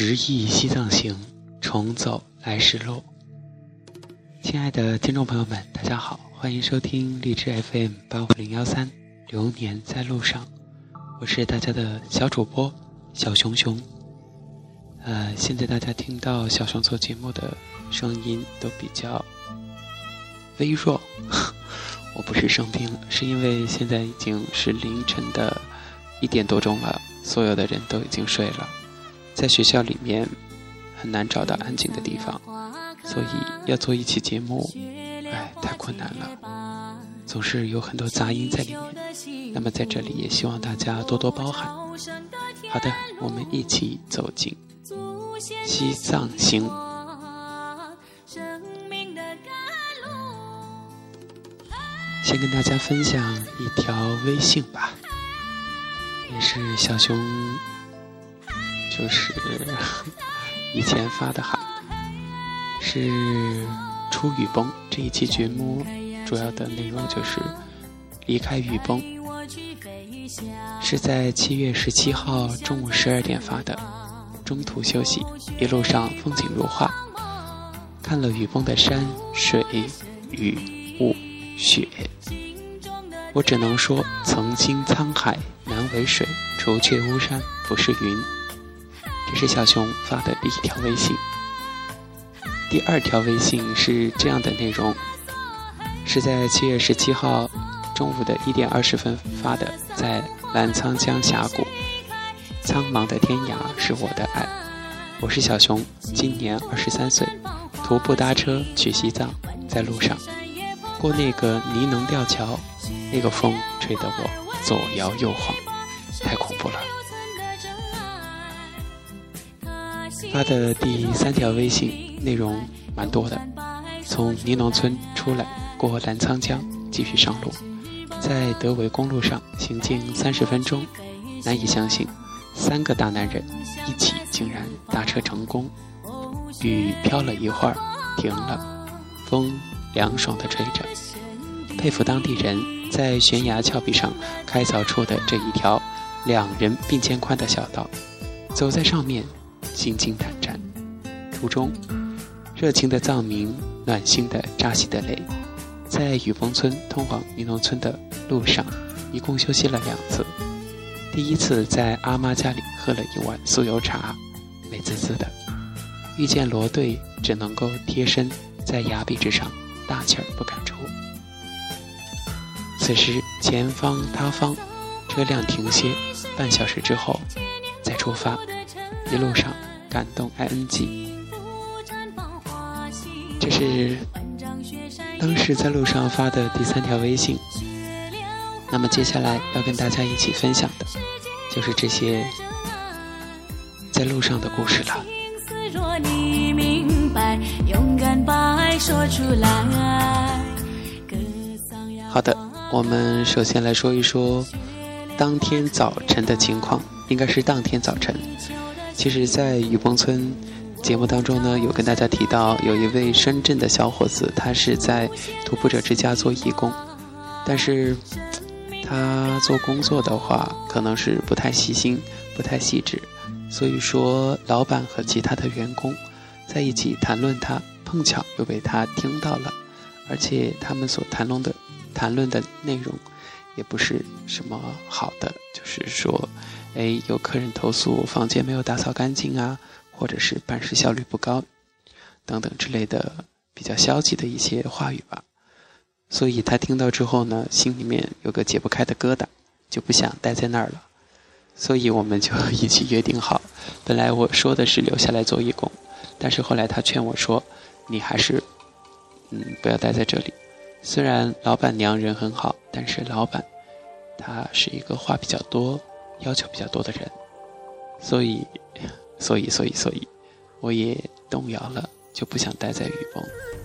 十亿西藏行，重走来时路。亲爱的听众朋友们，大家好，欢迎收听荔枝 FM 八五零幺三《流年在路上》，我是大家的小主播小熊熊。呃，现在大家听到小熊做节目的声音都比较微弱，我不是生病了，是因为现在已经是凌晨的一点多钟了，所有的人都已经睡了。在学校里面很难找到安静的地方，所以要做一期节目，哎，太困难了，总是有很多杂音在里面。那么在这里也希望大家多多包涵。好的，我们一起走进西藏行。先跟大家分享一条微信吧，也是小熊。就是 以前发的哈，是出雨崩这一期节目主要的内容就是离开雨崩，是在七月十七号中午十二点发的，中途休息，一路上风景如画，看了雨崩的山水雨雾雪，我只能说曾经沧海难为水，除却巫山不是云。这是小熊发的第一条微信。第二条微信是这样的内容，是在七月十七号中午的一点二十分发的，在澜沧江峡谷，苍茫的天涯是我的爱。我是小熊，今年二十三岁，徒步搭车去西藏，在路上过那个尼能吊桥，那个风吹得我左摇右晃，太恐怖了。发的第三条微信内容蛮多的，从尼农村出来，过澜沧江，继续上路，在德维公路上行进三十分钟，难以相信，三个大男人一起竟然搭车成功。雨飘了一会儿，停了，风凉爽的吹着，佩服当地人在悬崖峭壁上开凿出的这一条两人并肩宽的小道，走在上面。心惊胆战，途中，热情的藏民，暖心的扎西德雷，在雨崩村通往尼农村的路上，一共休息了两次。第一次在阿妈家里喝了一碗酥油茶，美滋滋的。遇见罗队，只能够贴身在崖壁之上，大气儿不敢出。此时前方塌方车辆停歇，半小时之后再出发，一路上。感动 ing，这是当时在路上发的第三条微信。那么接下来要跟大家一起分享的，就是这些在路上的故事了。好的，我们首先来说一说当天早晨的情况，应该是当天早晨。其实，在雨崩村节目当中呢，有跟大家提到，有一位深圳的小伙子，他是在徒步者之家做义工，但是他做工作的话，可能是不太细心、不太细致，所以说老板和其他的员工在一起谈论他，碰巧又被他听到了，而且他们所谈论的谈论的内容也不是什么好的，就是说。哎，有客人投诉房间没有打扫干净啊，或者是办事效率不高，等等之类的比较消极的一些话语吧。所以他听到之后呢，心里面有个解不开的疙瘩，就不想待在那儿了。所以我们就 一起约定好，本来我说的是留下来做义工，但是后来他劝我说：“你还是，嗯，不要待在这里。虽然老板娘人很好，但是老板他是一个话比较多。”要求比较多的人，所以，所以，所以，所以，我也动摇了，就不想待在雨崩。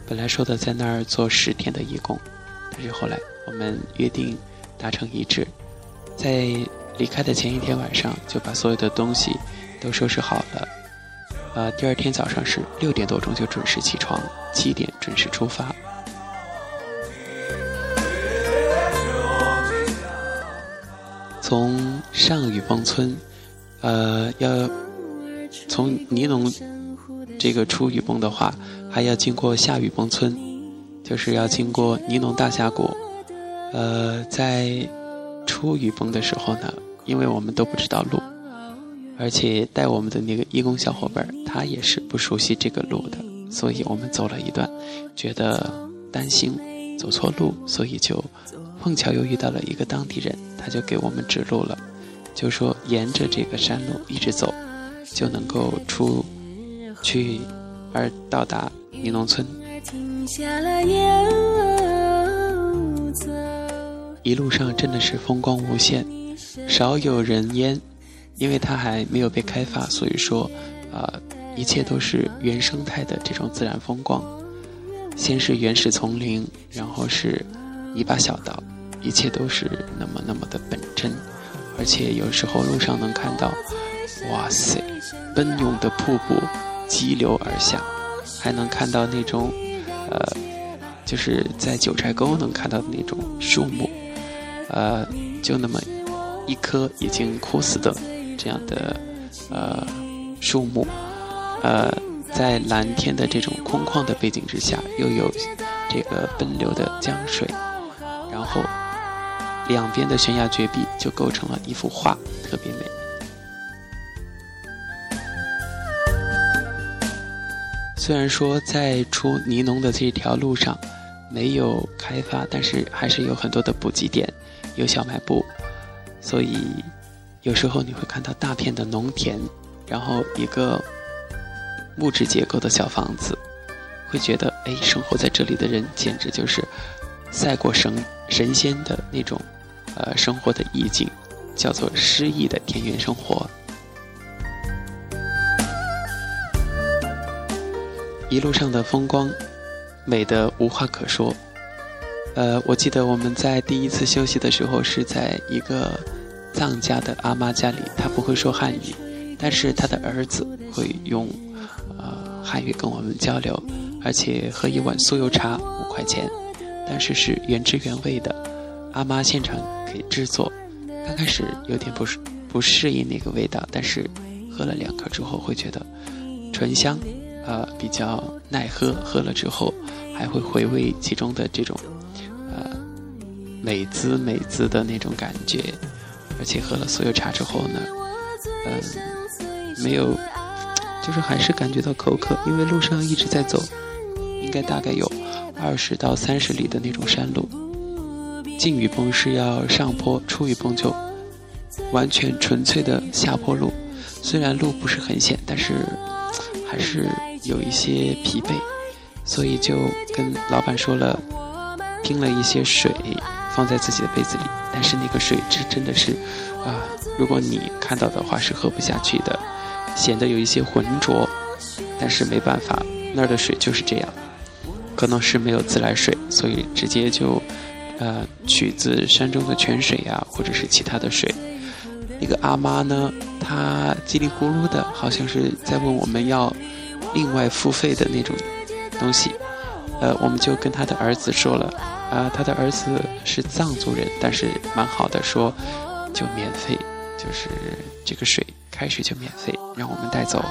本来说的在那儿做十天的义工，但是后来我们约定达成一致，在离开的前一天晚上就把所有的东西都收拾好了。呃，第二天早上是六点多钟就准时起床，七点准时出发。从上雨崩村，呃，要从尼龙这个出雨崩的话，还要经过下雨崩村，就是要经过尼龙大峡谷。呃，在出雨崩的时候呢，因为我们都不知道路，而且带我们的那个义工小伙伴他也是不熟悉这个路的，所以我们走了一段，觉得担心走错路，所以就碰巧又遇到了一个当地人，他就给我们指路了，就说沿着这个山路一直走，就能够出去而到达尼农村。一路上真的是风光无限，少有人烟，因为它还没有被开发，所以说，呃，一切都是原生态的这种自然风光。先是原始丛林，然后是泥巴小道，一切都是那么那么的本真，而且有时候路上能看到，哇塞，奔涌的瀑布激流而下，还能看到那种，呃，就是在九寨沟能看到的那种树木。呃，就那么一棵已经枯死的这样的呃树木，呃，在蓝天的这种空旷的背景之下，又有这个奔流的江水，然后两边的悬崖绝壁就构成了一幅画，特别美。虽然说在出尼农的这条路上没有开发，但是还是有很多的补给点。有小卖部，所以有时候你会看到大片的农田，然后一个木质结构的小房子，会觉得哎，生活在这里的人简直就是赛过神神仙的那种呃生活的意境，叫做诗意的田园生活。一路上的风光美得无话可说。呃，我记得我们在第一次休息的时候是在一个藏家的阿妈家里，他不会说汉语，但是他的儿子会用呃汉语跟我们交流，而且喝一碗酥油茶五块钱，但是是原汁原味的，阿妈现场给制作。刚开始有点不适不适应那个味道，但是喝了两颗之后会觉得醇香，呃比较耐喝，喝了之后还会回味其中的这种呃。美滋美滋的那种感觉，而且喝了所有茶之后呢，嗯，没有，就是还是感觉到口渴，因为路上一直在走，应该大概有二十到三十里的那种山路。进雨崩是要上坡，出雨崩就完全纯粹的下坡路。虽然路不是很险，但是还是有一些疲惫，所以就跟老板说了，拼了一些水。放在自己的杯子里，但是那个水质真的是，啊，如果你看到的话是喝不下去的，显得有一些浑浊。但是没办法，那儿的水就是这样，可能是没有自来水，所以直接就，呃，取自山中的泉水呀，或者是其他的水。那个阿妈呢，她叽里咕噜的，好像是在问我们要另外付费的那种东西。呃，我们就跟他的儿子说了。啊，他的儿子是藏族人，但是蛮好的，说就免费，就是这个水开始就免费，让我们带走。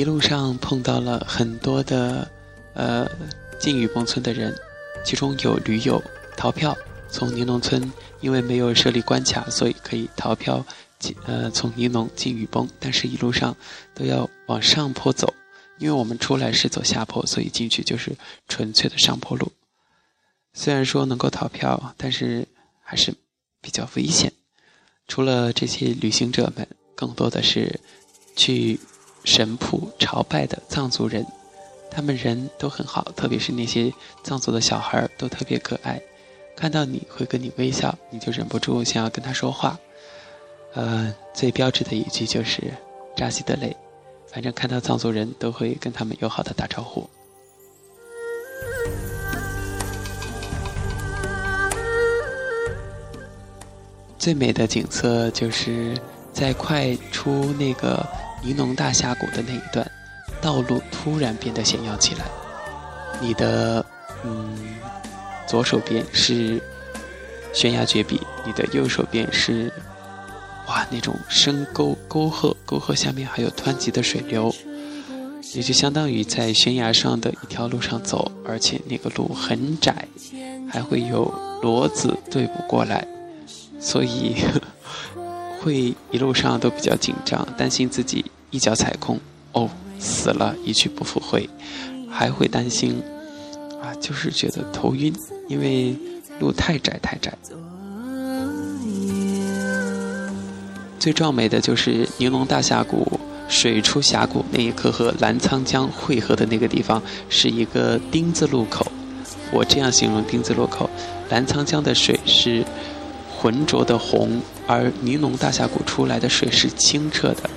一路上碰到了很多的呃进雨崩村的人，其中有驴友逃票从尼农村，因为没有设立关卡，所以可以逃票。呃，从尼农进雨崩，但是一路上都要往上坡走，因为我们出来是走下坡，所以进去就是纯粹的上坡路。虽然说能够逃票，但是还是比较危险。除了这些旅行者们，更多的是去神普朝拜的藏族人，他们人都很好，特别是那些藏族的小孩都特别可爱，看到你会跟你微笑，你就忍不住想要跟他说话。呃，最标志的一句就是“扎西德勒”，反正看到藏族人都会跟他们友好的打招呼。最美的景色就是在快出那个尼龙大峡谷的那一段，道路突然变得险要起来，你的嗯左手边是悬崖绝壁，你的右手边是，哇，那种深沟沟壑，沟壑下面还有湍急的水流，也就相当于在悬崖上的一条路上走，而且那个路很窄，还会有骡子对不过来，所以会一路上都比较紧张，担心自己一脚踩空，哦，死了，一去不复回，还会担心。啊，就是觉得头晕，因为路太窄太窄。最壮美的就是宁龙大峡谷水出峡谷那一刻和澜沧江汇合的那个地方，是一个丁字路口。我这样形容丁字路口：澜沧江的水是浑浊的红，而尼龙大峡谷出来的水是清澈的，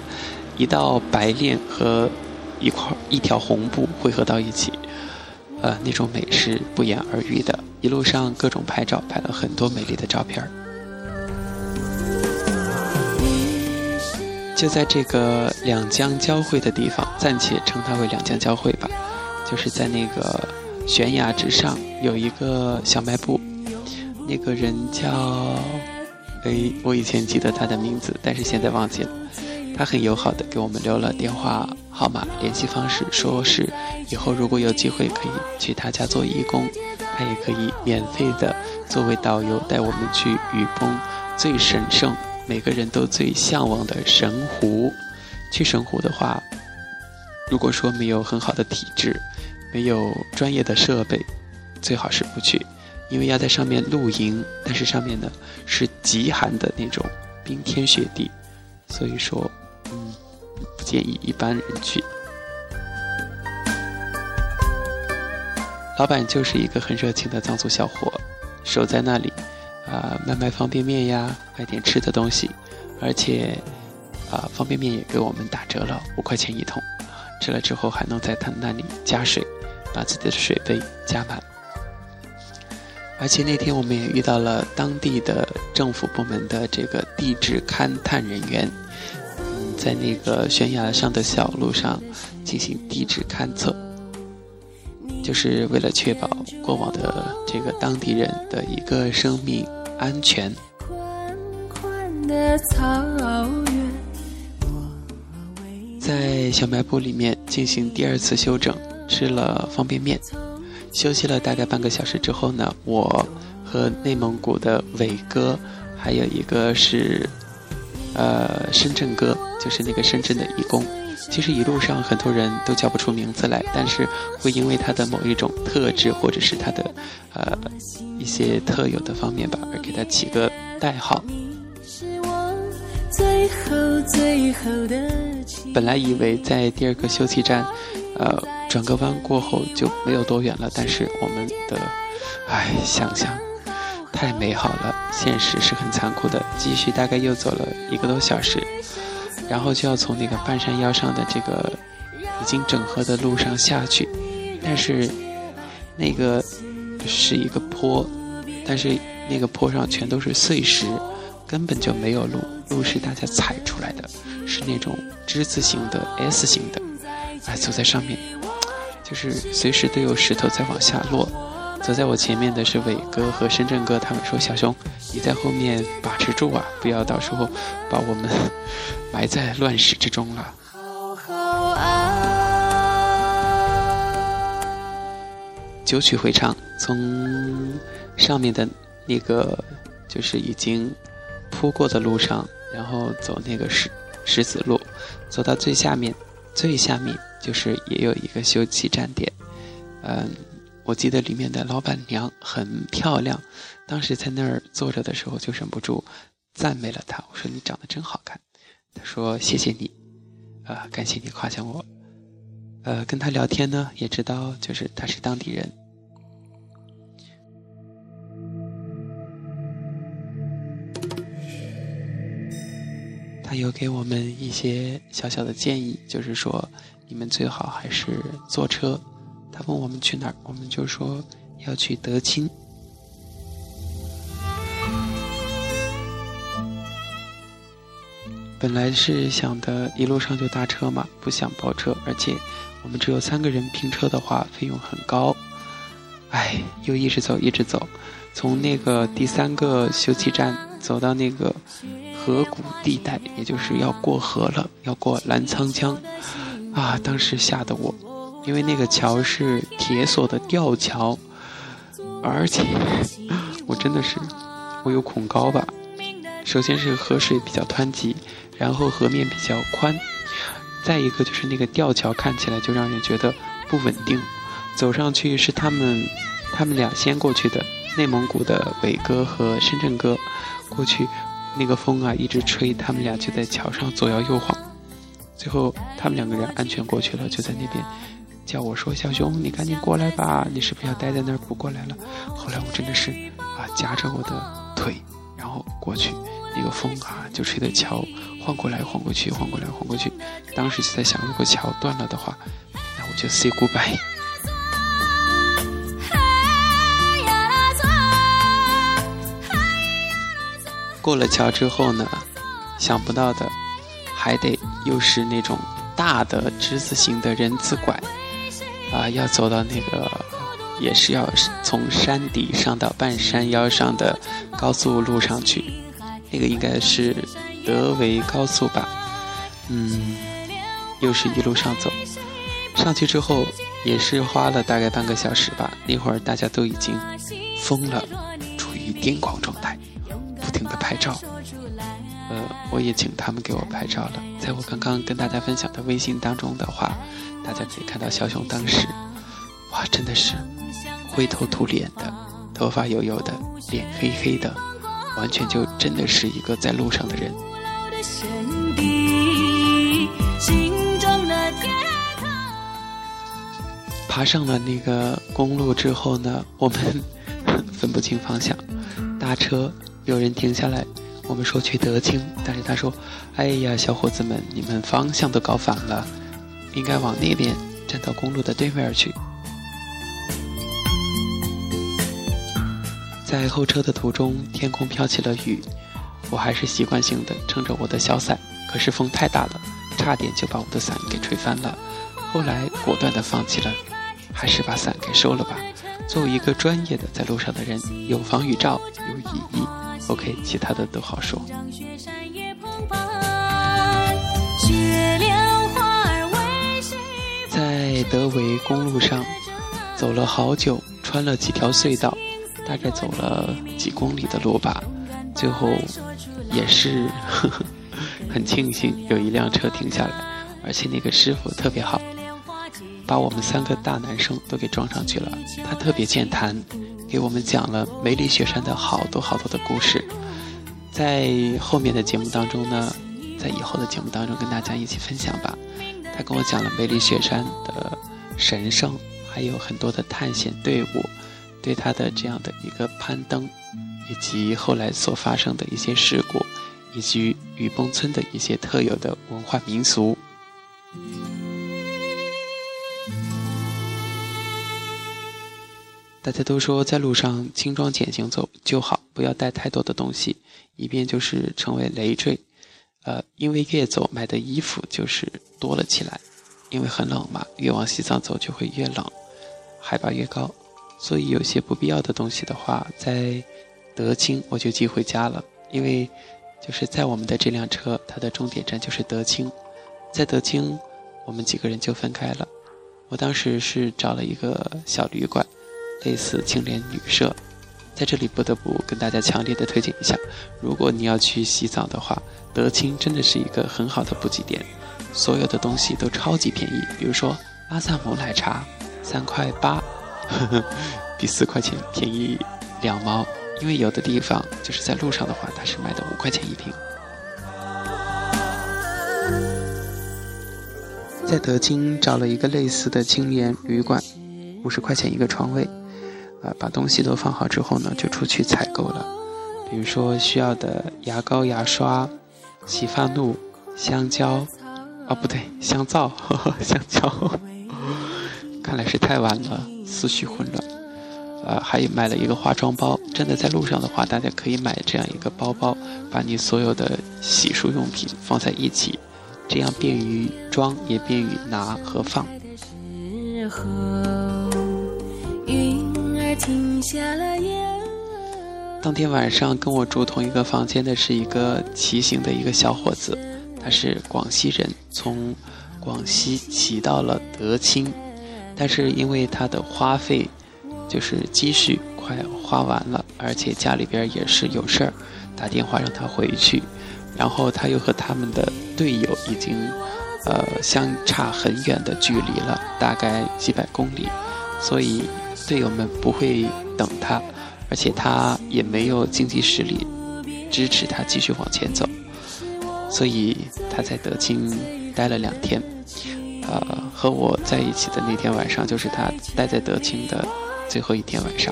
一道白练和一块一条红布汇合到一起。呃，那种美是不言而喻的。一路上各种拍照，拍了很多美丽的照片儿。就在这个两江交汇的地方，暂且称它为两江交汇吧。就是在那个悬崖之上有一个小卖部，那个人叫……哎，我以前记得他的名字，但是现在忘记了。他很友好的给我们留了电话号码、联系方式，说是以后如果有机会可以去他家做义工，他也可以免费的作为导游带我们去雨崩最神圣、每个人都最向往的神湖。去神湖的话，如果说没有很好的体质，没有专业的设备，最好是不去，因为要在上面露营，但是上面呢是极寒的那种冰天雪地，所以说。嗯，不建议一般人去。老板就是一个很热情的藏族小伙，守在那里，啊，卖卖方便面呀，卖点吃的东西，而且，啊，方便面也给我们打折了，五块钱一桶，吃了之后还能在他那里加水，把自己的水杯加满。而且那天我们也遇到了当地的政府部门的这个地质勘探人员。在那个悬崖上的小路上进行地质勘测，就是为了确保过往的这个当地人的一个生命安全。在小卖部里面进行第二次休整，吃了方便面，休息了大概半个小时之后呢，我和内蒙古的伟哥，还有一个是。呃，深圳哥就是那个深圳的义工。其实一路上很多人都叫不出名字来，但是会因为他的某一种特质，或者是他的呃一些特有的方面吧，而给他起个代号。本来以为在第二个休息站，呃，转个弯过后就没有多远了，但是我们的，唉，想想。太美好了，现实是很残酷的。继续大概又走了一个多小时，然后就要从那个半山腰上的这个已经整合的路上下去，但是那个是一个坡，但是那个坡上全都是碎石，根本就没有路，路是大家踩出来的，是那种之字形的 S 型的，哎，走在上面，就是随时都有石头在往下落。走在我前面的是伟哥和深圳哥，他们说：“小熊，你在后面把持住啊，不要到时候把我们 埋在乱石之中了。”九曲回唱，从上面的那个就是已经铺过的路上，然后走那个石石子路，走到最下面，最下面就是也有一个休息站点，嗯。我记得里面的老板娘很漂亮，当时在那儿坐着的时候就忍不住赞美了她。我说：“你长得真好看。”她说：“谢谢你，啊，感谢你夸奖我。”呃，跟她聊天呢，也知道就是她是当地人。有给我们一些小小的建议，就是说你们最好还是坐车。他问我们去哪儿，我们就说要去德清。本来是想的一路上就搭车嘛，不想包车，而且我们只有三个人拼车的话，费用很高。哎，又一直走，一直走，从那个第三个休憩站走到那个河谷地带，也就是要过河了，要过澜沧江，啊，当时吓得我，因为那个桥是铁索的吊桥，而且 我真的是我有恐高吧。首先是河水比较湍急，然后河面比较宽，再一个就是那个吊桥看起来就让人觉得不稳定。走上去是他们，他们俩先过去的，内蒙古的伟哥和深圳哥过去，那个风啊一直吹，他们俩就在桥上左摇右晃。最后他们两个人安全过去了，就在那边叫我说：“小熊，你赶紧过来吧，你是不是要待在那儿不过来了？”后来我真的是啊夹着我的腿。然后过去，那个风啊，就吹得桥晃过来晃过去，晃过来晃过去。当时就在想，如果桥断了的话，那我就 say goodbye。过了桥之后呢，想不到的，还得又是那种大的之字形的人字拐，啊，要走到那个。也是要从山底上到半山腰上的高速路上去，那个应该是德维高速吧，嗯，又是一路上走，上去之后也是花了大概半个小时吧。那会儿大家都已经疯了，处于癫狂状态，拍照。呃，我也请他们给我拍照了。在我刚刚跟大家分享的微信当中的话，大家可以看到小熊当时，哇，真的是。灰头土脸的，头发油油的，脸黑黑的，完全就真的是一个在路上的人。爬上了那个公路之后呢，我们 分不清方向，搭车有人停下来，我们说去德清，但是他说：“哎呀，小伙子们，你们方向都搞反了，应该往那边站到公路的对面去。”在候车的途中，天空飘起了雨，我还是习惯性的撑着我的小伞，可是风太大了，差点就把我的伞给吹翻了。后来果断的放弃了，还是把伞给收了吧。作为一个专业的在路上的人，有防雨罩有意义。OK，其他的都好说。在德维公路上走了好久，穿了几条隧道。大概走了几公里的路吧，最后也是 很庆幸有一辆车停下来，而且那个师傅特别好，把我们三个大男生都给装上去了。他特别健谈，给我们讲了梅里雪山的好多好多的故事。在后面的节目当中呢，在以后的节目当中跟大家一起分享吧。他跟我讲了梅里雪山的神圣，还有很多的探险队伍。对他的这样的一个攀登，以及后来所发生的一些事故，以及雨崩村的一些特有的文化民俗。大家都说在路上轻装简行走就好，不要带太多的东西，以便就是成为累赘。呃，因为越走买的衣服就是多了起来，因为很冷嘛，越往西藏走就会越冷，海拔越高。所以有些不必要的东西的话，在德清我就寄回家了，因为就是在我们的这辆车，它的终点站就是德清，在德清我们几个人就分开了。我当时是找了一个小旅馆，类似青年旅社，在这里不得不跟大家强烈的推荐一下，如果你要去洗澡的话，德清真的是一个很好的补给点，所有的东西都超级便宜，比如说阿萨姆奶茶，三块八。呵呵，比四块钱便宜两毛，因为有的地方就是在路上的话，它是卖的五块钱一瓶。在德清找了一个类似的青年旅馆，五十块钱一个床位，啊，把东西都放好之后呢，就出去采购了，比如说需要的牙膏、牙刷、洗发露、香蕉，啊不对，香皂，香蕉，看来是太晚了。思绪混乱，呃，还买了一个化妆包。真的在路上的话，大家可以买这样一个包包，把你所有的洗漱用品放在一起，这样便于装，也便于拿和放。当天晚上跟我住同一个房间的是一个骑行的一个小伙子，他是广西人，从广西骑到了德清，但是因为他的花费就是积蓄快花完了，而且家里边也是有事儿，打电话让他回去，然后他又和他们的队友已经呃相差很远的距离了，大概几百公里，所以队友们不会等他。而且他也没有经济实力支持他继续往前走，所以他在德清待了两天。呃，和我在一起的那天晚上，就是他待在德清的最后一天晚上。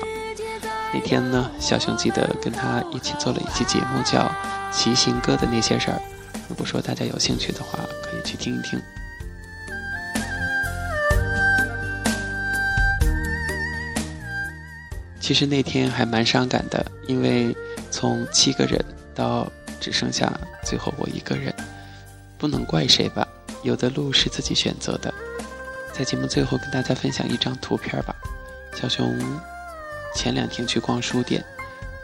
那天呢，小熊记得跟他一起做了一期节目，叫《骑行哥的那些事儿》。如果说大家有兴趣的话，可以去听一听。其实那天还蛮伤感的，因为从七个人到只剩下最后我一个人，不能怪谁吧？有的路是自己选择的。在节目最后跟大家分享一张图片吧。小熊前两天去逛书店，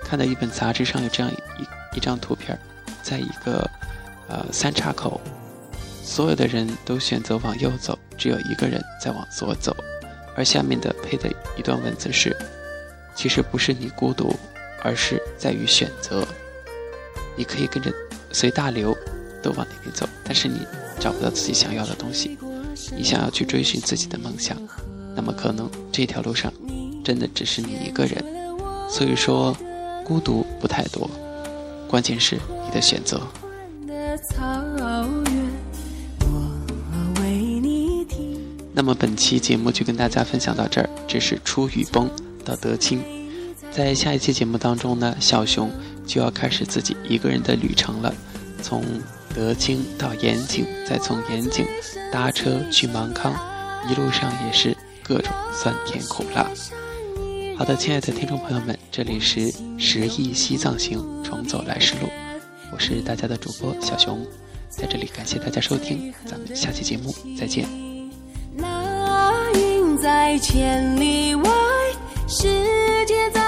看到一本杂志上有这样一一张图片，在一个呃三岔口，所有的人都选择往右走，只有一个人在往左走，而下面的配的一段文字是。其实不是你孤独，而是在于选择。你可以跟着随大流都往那边走，但是你找不到自己想要的东西。你想要去追寻自己的梦想，那么可能这条路上真的只是你一个人。所以说，孤独不太多，关键是你的选择。那么本期节目就跟大家分享到这儿，这是出雨崩。到德清，在下一期节目当中呢，小熊就要开始自己一个人的旅程了，从德清到盐井，再从盐井搭车去芒康，一路上也是各种酸甜苦辣。好的，亲爱的听众朋友们，这里是十亿西藏行，重走来时路，我是大家的主播小熊，在这里感谢大家收听，咱们下期节目再见。那云在千里外。世界在